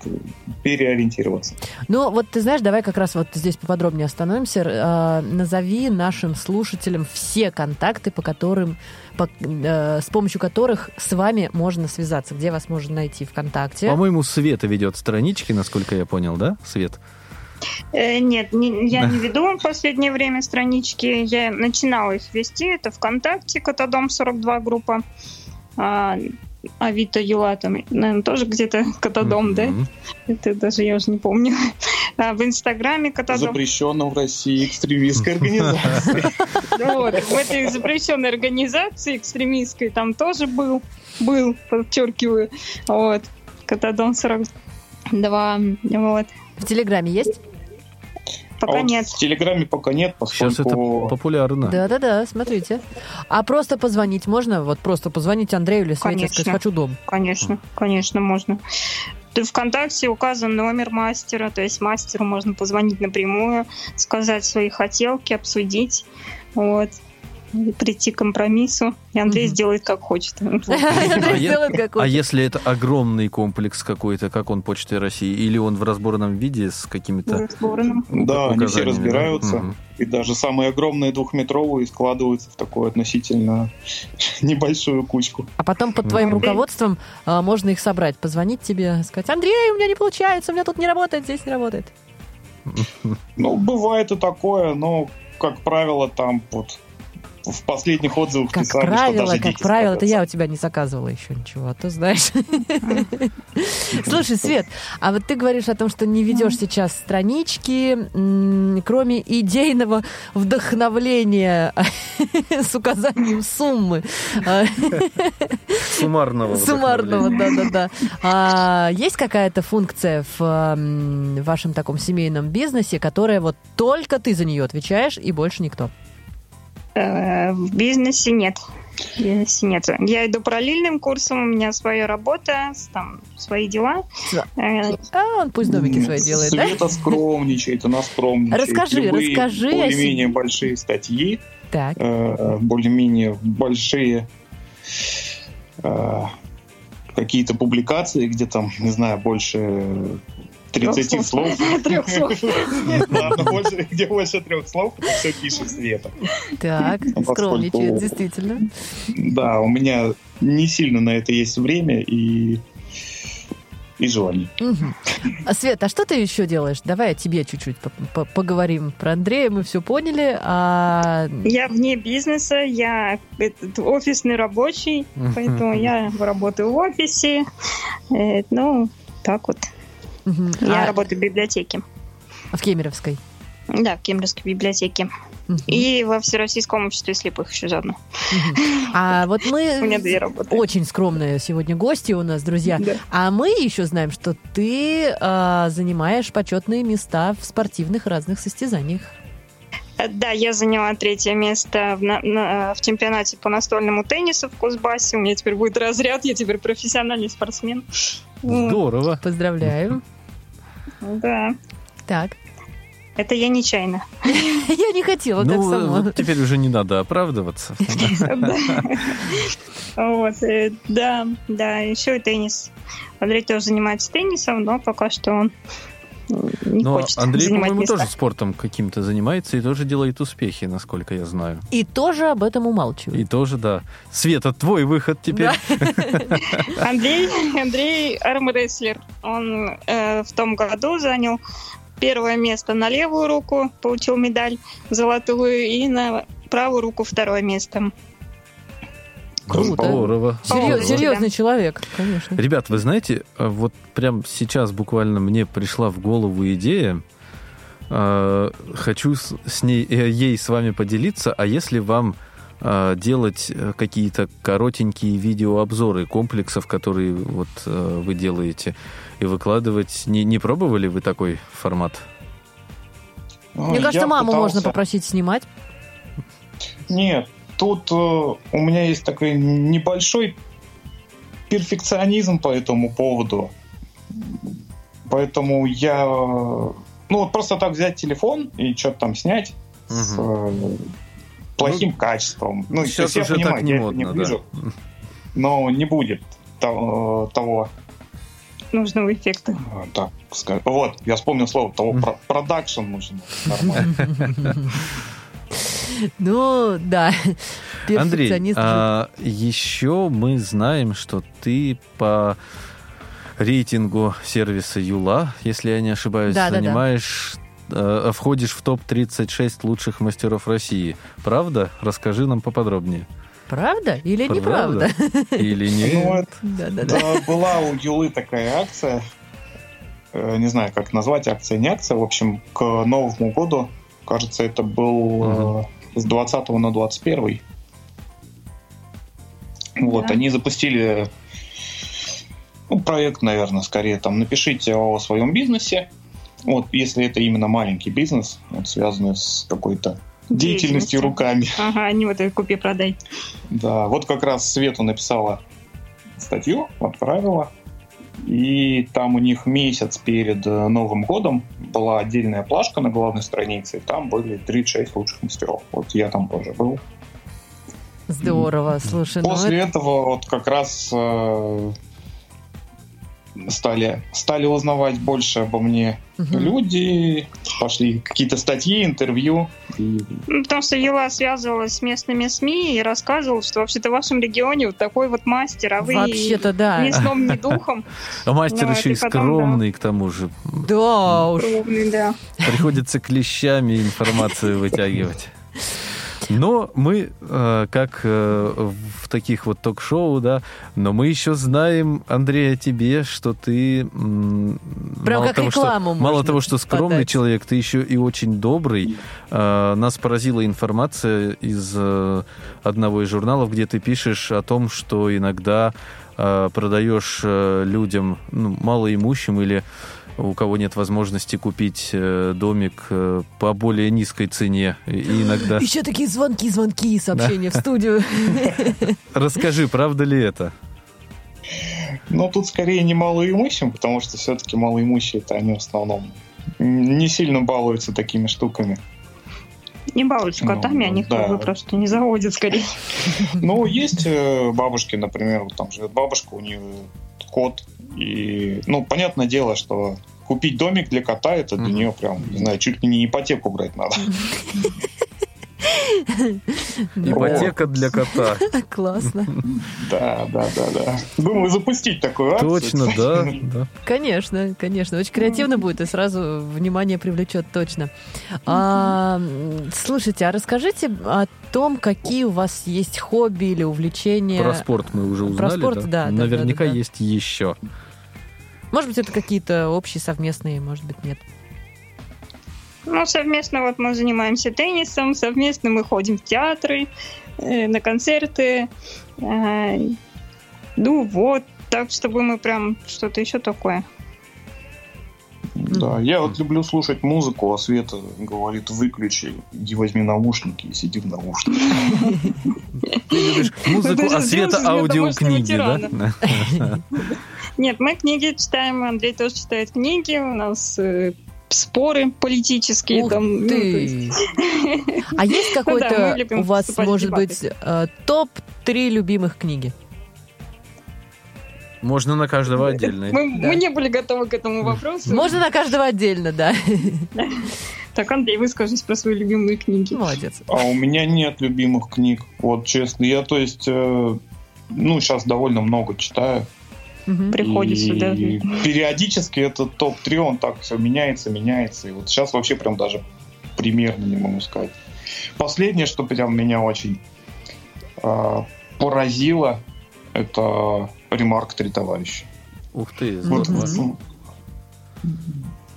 переориентироваться. Ну, вот ты знаешь, давай как раз вот здесь поподробнее остановимся. Э, назови нашим слушателям все контакты, по которым, по- э, с помощью которых с вами можно связаться. Где вас можно найти ВКонтакте? По-моему, Света ведет странички, насколько я понял, да, Свет? Э, Нет, не- я не веду в последнее время странички. Я начинала их вести. Это ВКонтакте, Котодом 42 группа. А, Авито Юла там, наверное, тоже где-то Котодом, да? Мгм. Это даже я уже не помню. А, в Инстаграме Котодом. Запрещенная в России экстремистская организация. Вот, в этой запрещенной организации экстремистской там тоже был, был, подчеркиваю, вот, Катадон 42, вот. В Телеграме есть? Пока А вот нет. В Телеграме пока нет, Сейчас это поскольку... популярно. Да-да-да, смотрите. А просто позвонить можно? Вот просто позвонить Андрею или Свете, Конечно. сказать, хочу дом. Конечно, конечно, можно. Ты ВКонтакте указан номер мастера, то есть мастеру можно позвонить напрямую, сказать свои хотелки, обсудить, вот, прийти к компромиссу. И Андрей Мгм. сделает как хочет. Андрей я- сделает как А если это огромный комплекс какой-то, как он Почты России, или он в разборном виде с какими-то. Да, они все разбираются. И даже самые огромные двухметровые складываются в такую относительно небольшую кучку. А потом под твоим руководством а, можно их собрать, позвонить тебе, сказать, Андрей, у меня не получается, у меня тут не работает, здесь не работает. Ну, бывает и такое, но, как правило, там вот в последних отзывах Как писали, что правило, даже как правило, это я у тебя не заказывала еще ничего, а то знаешь. Слушай, Свет, а вот ты говоришь о том, что не ведешь сейчас странички, кроме идейного вдохновления с указанием суммы. Суммарного. Суммарного, да-да-да. А есть какая-то функция в вашем таком семейном бизнесе, которая вот только ты за нее отвечаешь и больше никто? Э, В бизнесе нет. В бизнесе нет. Я иду параллельным курсом, у меня своя работа, там свои дела. Да. Э, А, он пусть домики свои делает, да? Света скромничает, она скромничает. Расскажи, Любые расскажи более-менее себе. большие статьи, Так. э, более-менее большие э, какие-то публикации, где там, не знаю, больше 30 слов. Трех слов. Ладно, больше, где больше трех слов, это все пишет Света. Так, Поскольку- скромничает, действительно. Да, у меня не сильно на это есть время и, и желание. А, Свет, а что ты еще делаешь? Давай о тебе чуть-чуть по- по- поговорим. Про Андрея мы все поняли, а Я вне бизнеса, я этот, офисный рабочий, поэтому я работаю в офисе. Э, Ну, так вот. Мгм. Я А, работаю в библиотеке. в Кемеровской. Да, в Кемеровской библиотеке. Мгм. И во Всероссийском обществе слепых еще заодно. Мгм. А вот У меня мы две работы. очень скромные сегодня гости у нас, друзья. Да. А мы еще знаем, что ты а, занимаешь почетные места в спортивных разных состязаниях. Э, Да, я заняла третье место в, на- на- в чемпионате по настольному теннису в Кузбассе. У меня теперь будет разряд, я теперь профессиональный спортсмен. Здорово. Поздравляю. Да, Так. это я нечаянно. Я не хотела так Ну, сама. теперь уже не надо оправдываться. Вот, э, да, да, еще и теннис. Андрей тоже занимается теннисом, но пока что он не Но хочет Андрей, занимать по-моему, места. тоже спортом каким-то занимается и тоже делает успехи, насколько я знаю. И тоже об этом И умалчивает. тоже, да. Света, твой выход теперь. Андрей, Андрей армрестлер. Он э, в том году занял первое место на левую руку, получил медаль золотую, и на правую руку второе место. Круто. Здорово. Серьез- серьезный человек, конечно. Ребят, вы знаете, э, вот прям сейчас буквально мне пришла в голову идея. Э, Хочу с с ней, э, ей с вами поделиться. А если вам э, делать какие-то коротенькие видеообзоры комплексов, которые вот э, вы делаете, и выкладывать, не, не пробовали вы такой формат? Мне кажется, маму можно пытался- попросить снимать. Нет, тут э, у меня есть такой небольшой перфекционизм по этому поводу. Поэтому я... э, Ну, вот просто так взять телефон и что-то там снять с э, плохим качеством. Ну, Сейчас есть я уже понимаю, так не я модно, не да. вижу, но не будет того, того Нужного эффекта. э, так сказать. Вот, я вспомнил слово, того про- продакшн нужен. Нормально. Ну, да. Андрей, а еще мы знаем, что ты по рейтингу сервиса Юла, если я не ошибаюсь, Да, да, да. занимаешь, э, входишь в топ-36 лучших мастеров России. Правда? Расскажи нам поподробнее. Правда или Правда? неправда? Или Ну, нет? это Да, да, да. Да, была у Юлы такая акция, э, не знаю, как назвать, акция, не акция, в общем, к Новому году, кажется, это был э, с 20 на 21. Вот, Да. они запустили ну, проект, наверное, скорее там, напишите о своем бизнесе, вот, если это именно маленький бизнес, вот, связанный с какой-то деятельностью руками. Ага, не вот это купи-продай. Да, вот как раз Свету написала статью, отправила. И там у них месяц перед э, Новым годом была отдельная плашка на главной странице, и там были 36 лучших мастеров. Вот я там тоже был. Здорово, слушай. ну После это- этого вот как раз э, стали, стали узнавать больше обо мне Мгм. люди, пошли какие-то статьи, интервью. И Ну, Потому что Юла связывалась с местными СМИ и рассказывала, что вообще-то в вашем регионе вот такой вот мастер, а вы Вообще-то да. ни сном, ни духом. А мастер еще и скромный, к тому же. Да уж. Приходится клещами информацию вытягивать. Но мы, э, как э, в таких вот ток-шоу, да, но мы еще знаем, Андрей, о тебе, что ты... Прям мало того, что- Мало того, что скромный подать. человек, ты еще и очень добрый. Э, Нас поразила информация из одного из журналов, где ты пишешь о том, что иногда продаешь людям, ну, малоимущим или у кого нет возможности купить э, домик э, по более низкой цене. И иногда... Еще такие звонки, звонки, сообщения в студию. Расскажи, правда ли это? Но тут скорее не малоимущим, потому что все-таки малоимущие это они в основном не сильно балуются такими штуками. Не балуются Ну, котами, они да. как бы просто не заводят скорее. Ну, есть э, бабушки, например, вот там живет бабушка, у нее кот. И, ну, понятное дело, что купить домик для кота, это для нее прям, не знаю, чуть ли не ипотеку брать надо. Ипотека для кота. Классно. Да, да, да, да. Думаю, запустить такую акцию. Точно, да, да. Конечно, конечно. Очень креативно будет и сразу внимание привлечет точно. А, слушайте, а расскажите о том, какие у вас есть хобби или увлечения. Про спорт мы уже Про узнали. спорт, да, да, Наверняка да, да. есть еще. Может быть, это какие-то общие, совместные, может быть, нет. Ну, совместно вот мы занимаемся теннисом, совместно мы ходим в театры, э, на концерты. э, ну вот, так, чтобы мы прям что-то еще такое. Да, я вот люблю слушать музыку, а Света говорит, выключи, иди возьми наушники и сиди в наушниках. Ты любишь музыку, а Света аудиокниги, да? Нет, мы книги читаем, Андрей тоже читает книги, у нас э, споры политические. Ух там, ну, ты! есть- А есть Ну да, какой-то любим у вас, может быть, э, топ-3 любимых книги? Можно на каждого отдельно. Мы, Да. мы не были готовы к этому вопросу. Можно на каждого отдельно, да. Так, Андрей, выскажись про свои любимые книги. Молодец. А у меня нет любимых книг, вот честно. Я, то есть, э, ну, сейчас довольно много читаю. Мгм. Приходится, и да. периодически этот топ-3, он так все меняется, меняется. И вот сейчас вообще прям даже примерно не могу сказать. Последнее, что прям меня очень э, поразило, это ремарк «Три товарища». Ух ты, Вот, здорово.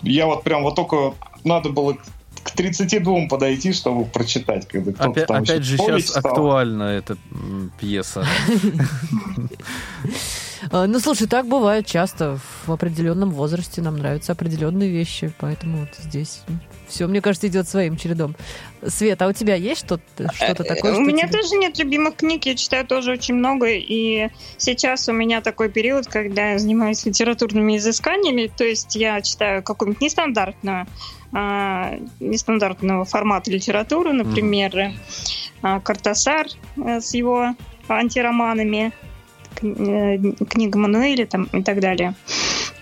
Я вот прям вот только надо было к 32 подойти, чтобы прочитать. Когда кто-то Опять, там опять же сейчас читал. актуальна эта м, пьеса. Э, Ну, слушай, так бывает часто. В определенном возрасте нам нравятся определенные вещи, поэтому вот здесь все, мне кажется, идет своим чередом. Света, а у тебя есть что-то что такое? Э, У что меня тебе- тоже нет любимых книг, я читаю тоже очень много, и сейчас у меня такой период, когда я занимаюсь литературными изысканиями, то есть я читаю какую-нибудь нестандартную, а, нестандартного формата литературу, например, Картасар э, с его антироманами, книга Мануэля там, и так далее.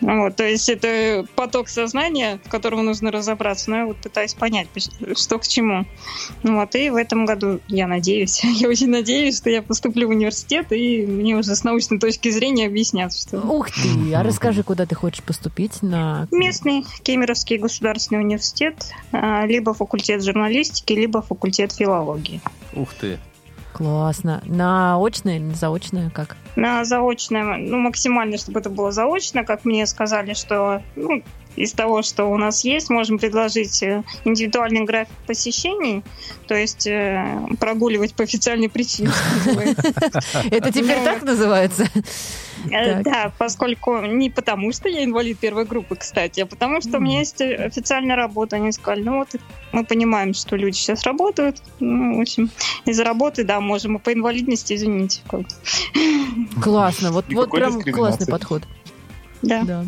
Вот, то есть это поток сознания, в котором нужно разобраться, но я вот пытаюсь понять, что к чему. Ну Вот, и в этом году я надеюсь, я очень надеюсь, что я поступлю в университет, и мне уже с научной точки зрения объяснят, что Ух ты! А расскажи, куда ты хочешь поступить на... местный Кемеровский государственный университет, а, либо факультет журналистики, либо факультет филологии. Ух ты. Классно. На очное или на заочное? Как? На заочное, ну, максимально, чтобы это было заочно, как мне сказали, что ну, из того, что у нас есть, можем предложить э, индивидуальный график посещений, то есть э, прогуливать по официальной причине. Это теперь Ну, так называется? Э. Да, поскольку не потому, что я инвалид первой группы, кстати, а потому что у меня есть э, официальная работа. Они сказали, ну вот мы понимаем, что люди сейчас работают, ну, в общем, из-за работы, да, можем и по инвалидности, извините. Классно. Вот, вот прям классный подход. Да. Да.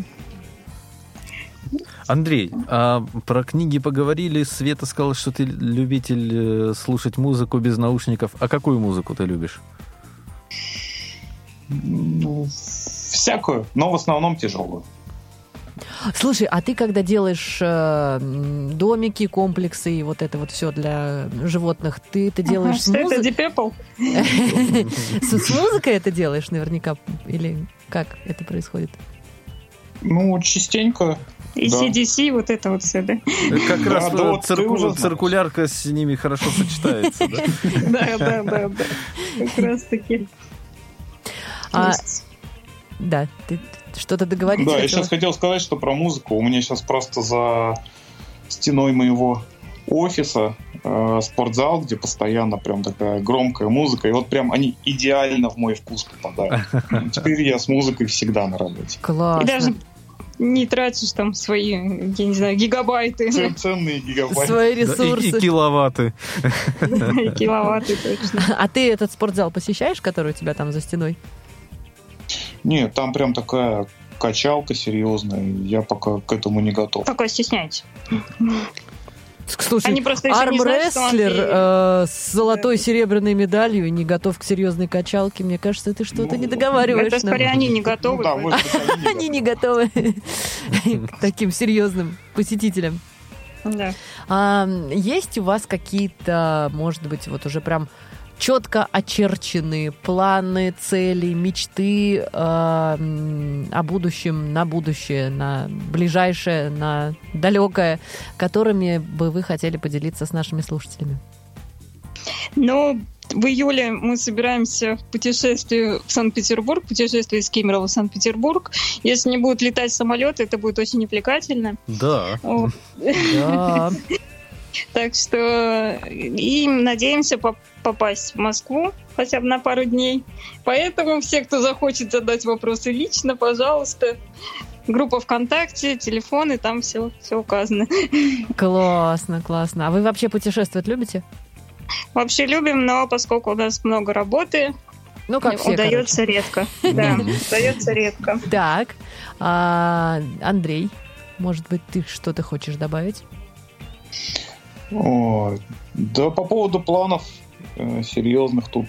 Андрей, а про книги поговорили. Света сказала, что ты любитель э, слушать музыку без наушников. А какую музыку ты любишь? Ну, всякую, но в основном тяжелую. Слушай, а ты когда делаешь э, домики, комплексы и вот это вот все для животных, ты это делаешь Ага, с, Что это, Deep с музыкой это делаешь наверняка? Или как это происходит? Ну, частенько. И Да. CDC, вот это вот все, да? Как Да, раз да вот цирку- циркулярка с ними хорошо сочетается. да? Да, да, да, да. Как раз таки. А, да, ты что-то договорить Да, я хотела? сейчас хотел сказать, что про музыку. У меня сейчас просто за стеной моего офиса э, спортзал, где постоянно прям такая громкая музыка. И вот прям они идеально в мой вкус попадают. Теперь я с музыкой всегда на работе. И Классно. даже не тратишь там свои, я не знаю, гигабайты, Ценные гигабайты. Свои Да, и- И ресурсы. киловатты. и киловатты точно. А ты этот спортзал посещаешь, который у тебя там за стеной? Нет, там прям такая качалка серьезная. Я пока к этому не готов. Такое стесняйтесь. Слушай, Они просто армрестлер э, с золотой серебряной медалью не готов к серьезной качалке. Мне кажется, ты что-то Ну, не договариваешь. Это скорее они не готовы. Ну да, Они не готовы к таким серьезным посетителям. Да. А, есть у вас какие-то, может быть, вот уже прям четко очерченные планы, цели, мечты м, о будущем, на будущее, на ближайшее, на далекое, которыми бы вы хотели поделиться с нашими слушателями? Но в июле мы собираемся в путешествие в Санкт-Петербург, путешествие из Кемерово в Санкт-Петербург. Если не будут летать самолеты, это будет очень привлекательно. Да. Так что и надеемся попасть в Москву хотя бы на пару дней. Поэтому все, кто захочет задать вопросы лично, пожалуйста, группа ВКонтакте, телефоны, там все, все указано. Классно, классно. А вы вообще путешествовать любите? Вообще любим, но поскольку у нас много работы, Ну, как все, удается редко. Да, удается редко. короче. Так, а, Андрей, может быть, ты что-то хочешь добавить? Ой, да по поводу планов э, серьезных тут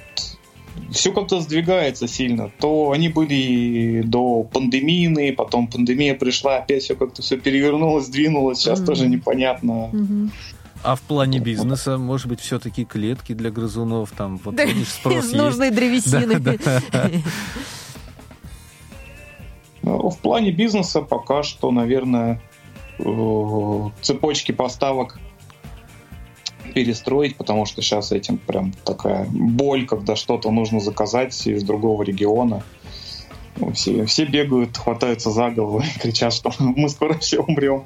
все как-то сдвигается сильно. То они были до пандемийные, потом пандемия пришла, опять все как-то все перевернулось, сдвинулось. Сейчас Мгм. тоже непонятно. Мгм. А в плане бизнеса, может быть, все-таки клетки для грызунов, там, вот, Да, видишь, спрос Из есть. нужной древесины. Да, да. Ну, В плане бизнеса пока что, наверное, э, цепочки поставок перестроить, потому что сейчас этим прям такая боль, когда что-то нужно заказать из другого региона. Все, все бегают, хватаются за голову и кричат, что мы скоро все умрем.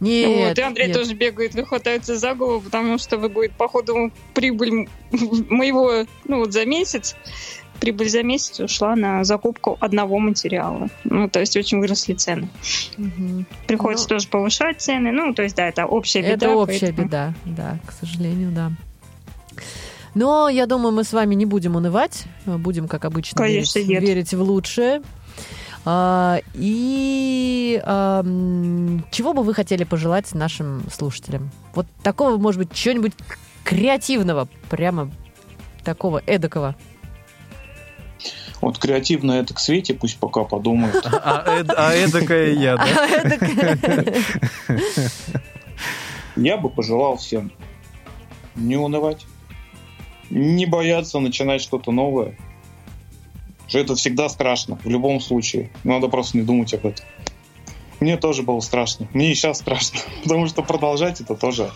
Нет, вот, и Андрей нет. тоже бегает и хватается за голову, потому что вы говорит, походу, прибыль моего, ну вот за месяц, прибыль за месяц ушла на закупку одного материала. Ну, то есть очень выросли цены. Мгм. Приходится Ну, тоже повышать цены. Ну, то есть, да, это общая беда. Это общая поэтому- беда, да, к сожалению, да. Но я думаю, мы с вами не будем унывать, будем, как обычно, Конечно, верить, нет. верить в лучшее. А, и а, чего бы вы хотели пожелать нашим слушателям? Вот такого, может быть, чего-нибудь креативного, прямо такого эдакого. Вот креативно это к Свете, пусть пока подумают. А, эд- а эдакая я, да? Эдакое. Я бы пожелал всем не унывать, не бояться начинать что-то новое. Что это всегда страшно, в любом случае. Надо просто не думать об этом. Мне тоже было страшно. Мне и сейчас страшно, потому что продолжать это тоже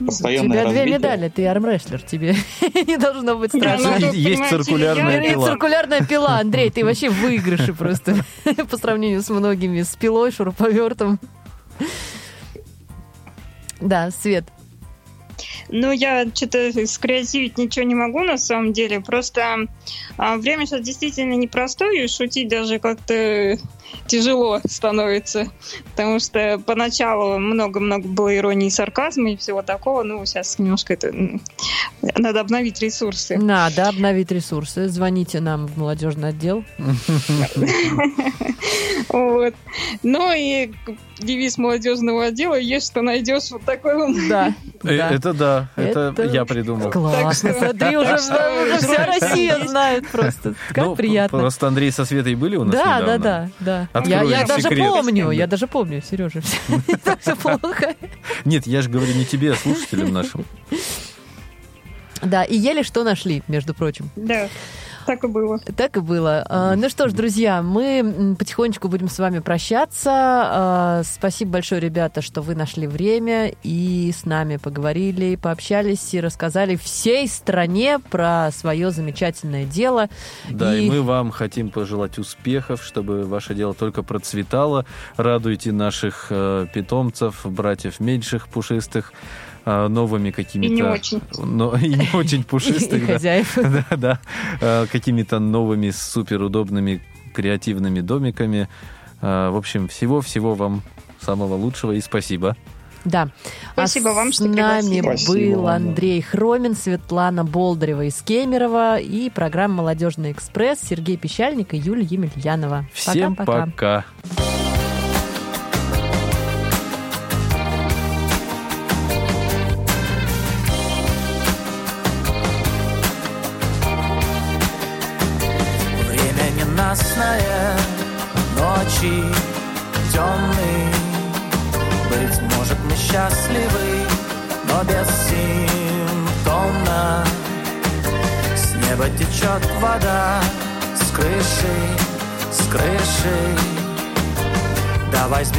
У постоянное тебя две развитие. медали, ты армрестлер, тебе не должно быть Да, страшно. ну, тут, Есть циркулярная я- пила. циркулярная пила, Андрей, ты вообще в выигрыше просто по сравнению с многими, с пилой, шуруповертом. Да, Свет. Ну, я что-то скреативить ничего не могу на самом деле. Просто а, время сейчас действительно непростое, и шутить даже как-то тяжело становится. Потому что поначалу много-много было иронии и сарказма и всего такого. Ну, сейчас немножко это... Надо обновить ресурсы. Надо обновить ресурсы. Звоните нам в молодежный отдел. Вот. Ну и девиз молодежного отдела «Есть что найдешь». Вот такой он. Да. Э, да. Это да, это я придумал. Классно. Так что- Смотри, уже, вся Россия знает просто. Как Ну, приятно. Просто Андрей со Светой были у нас Да, да, да, да. Открою Я, я даже секрет. помню, я даже помню, Сережа, все так все плохо. Нет, я же говорю не тебе, а слушателям нашим. Да, и еле что нашли, между прочим. Да, так и было. Так и было. А, Ну что ж, друзья, мы потихонечку будем с вами прощаться. А, Спасибо большое, ребята, что вы нашли время и с нами поговорили, пообщались и рассказали всей стране про свое замечательное дело. Да, и... И- мы вам хотим пожелать успехов, чтобы ваше дело только процветало. Радуйте наших э, питомцев, братьев меньших, пушистых, новыми какими-то... И не очень. Но, и не очень пушистых, да. хозяев. Да, да. Э, Какими-то новыми суперудобными креативными домиками. Э, В общем, всего-всего вам самого лучшего и спасибо. Да. Спасибо а вам, с что нами пригласили. Был. Андрей Хромин, Светлана Болдырева из Кемерово и программа «Молодежный экспресс» Сергей Пещальник и Юлия Емельянова. Всем Пока-пока. пока.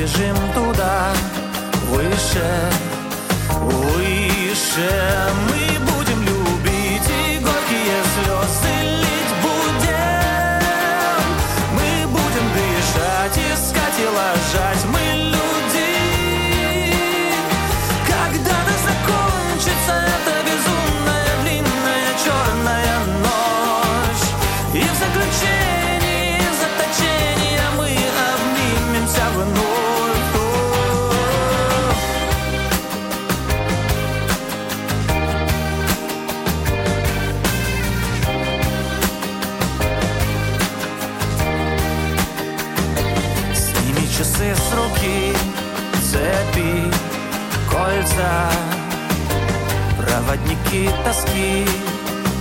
бежим туда, выше, выше. крики тоски.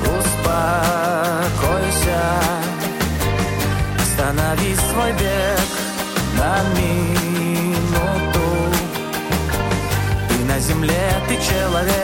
Успокойся. Останови свой бег на минуту. Ты на земле, ты человек.